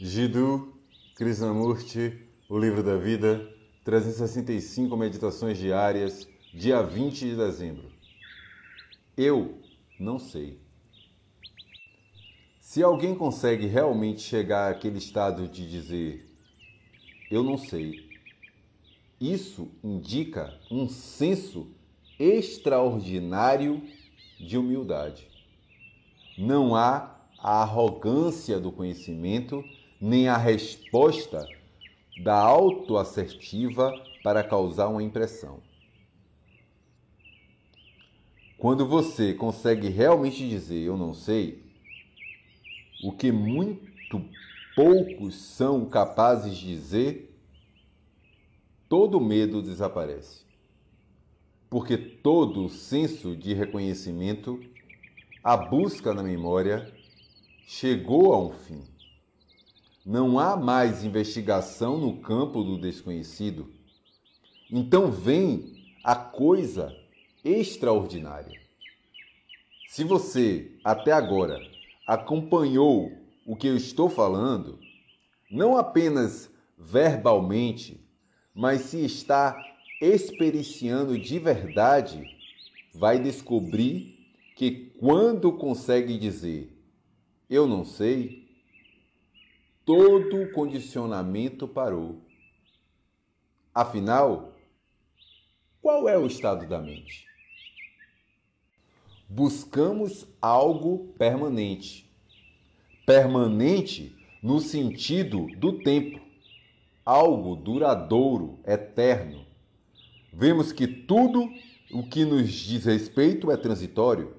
Jiddu Krishnamurti, O Livro da Vida, 365 Meditações Diárias, dia 20 de dezembro. Eu não sei. Se alguém consegue realmente chegar àquele estado de dizer eu não sei, isso indica um senso extraordinário de humildade. Não há a arrogância do conhecimento, nem a resposta da autoassertiva para causar uma impressão. Quando você consegue realmente dizer eu não sei, o que muito poucos são capazes de dizer, todo medo desaparece. Porque todo o senso de reconhecimento, a busca na memória, chegou a um fim. Não há mais investigação no campo do desconhecido. Então vem a coisa extraordinária. Se você até agora acompanhou o que eu estou falando, não apenas verbalmente, mas se está experienciando de verdade, vai descobrir que quando consegue dizer eu não sei, todo o condicionamento parou. Afinal, qual é o estado da mente? Buscamos algo permanente. Permanente no sentido do tempo, algo duradouro, eterno. Vemos que tudo o que nos diz respeito é transitório,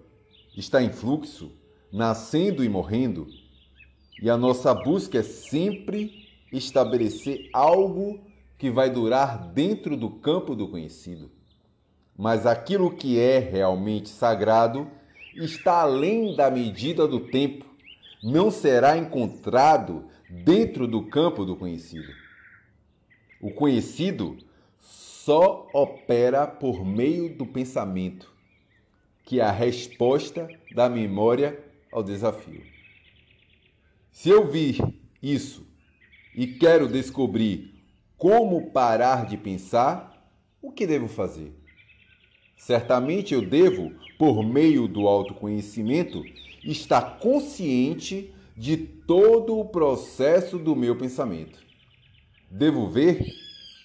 está em fluxo, nascendo e morrendo, e a nossa busca é sempre estabelecer algo que vai durar dentro do campo do conhecido. Mas aquilo que é realmente sagrado está além da medida do tempo, não será encontrado dentro do campo do conhecido. O conhecido só opera por meio do pensamento, que é a resposta da memória ao desafio. Se eu vi isso e quero descobrir como parar de pensar, o que devo fazer? Certamente eu devo, por meio do autoconhecimento, estar consciente de todo o processo do meu pensamento. Devo ver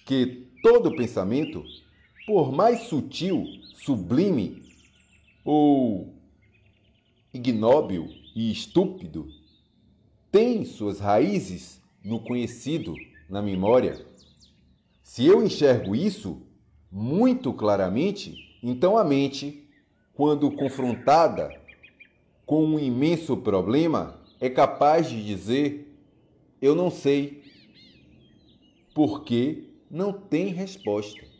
que todo pensamento, por mais sutil, sublime ou ignóbil e estúpido, tem suas raízes no conhecido, na memória. Se eu enxergo isso muito claramente, então a mente, quando confrontada com um imenso problema, é capaz de dizer: Eu não sei, porque não tem resposta.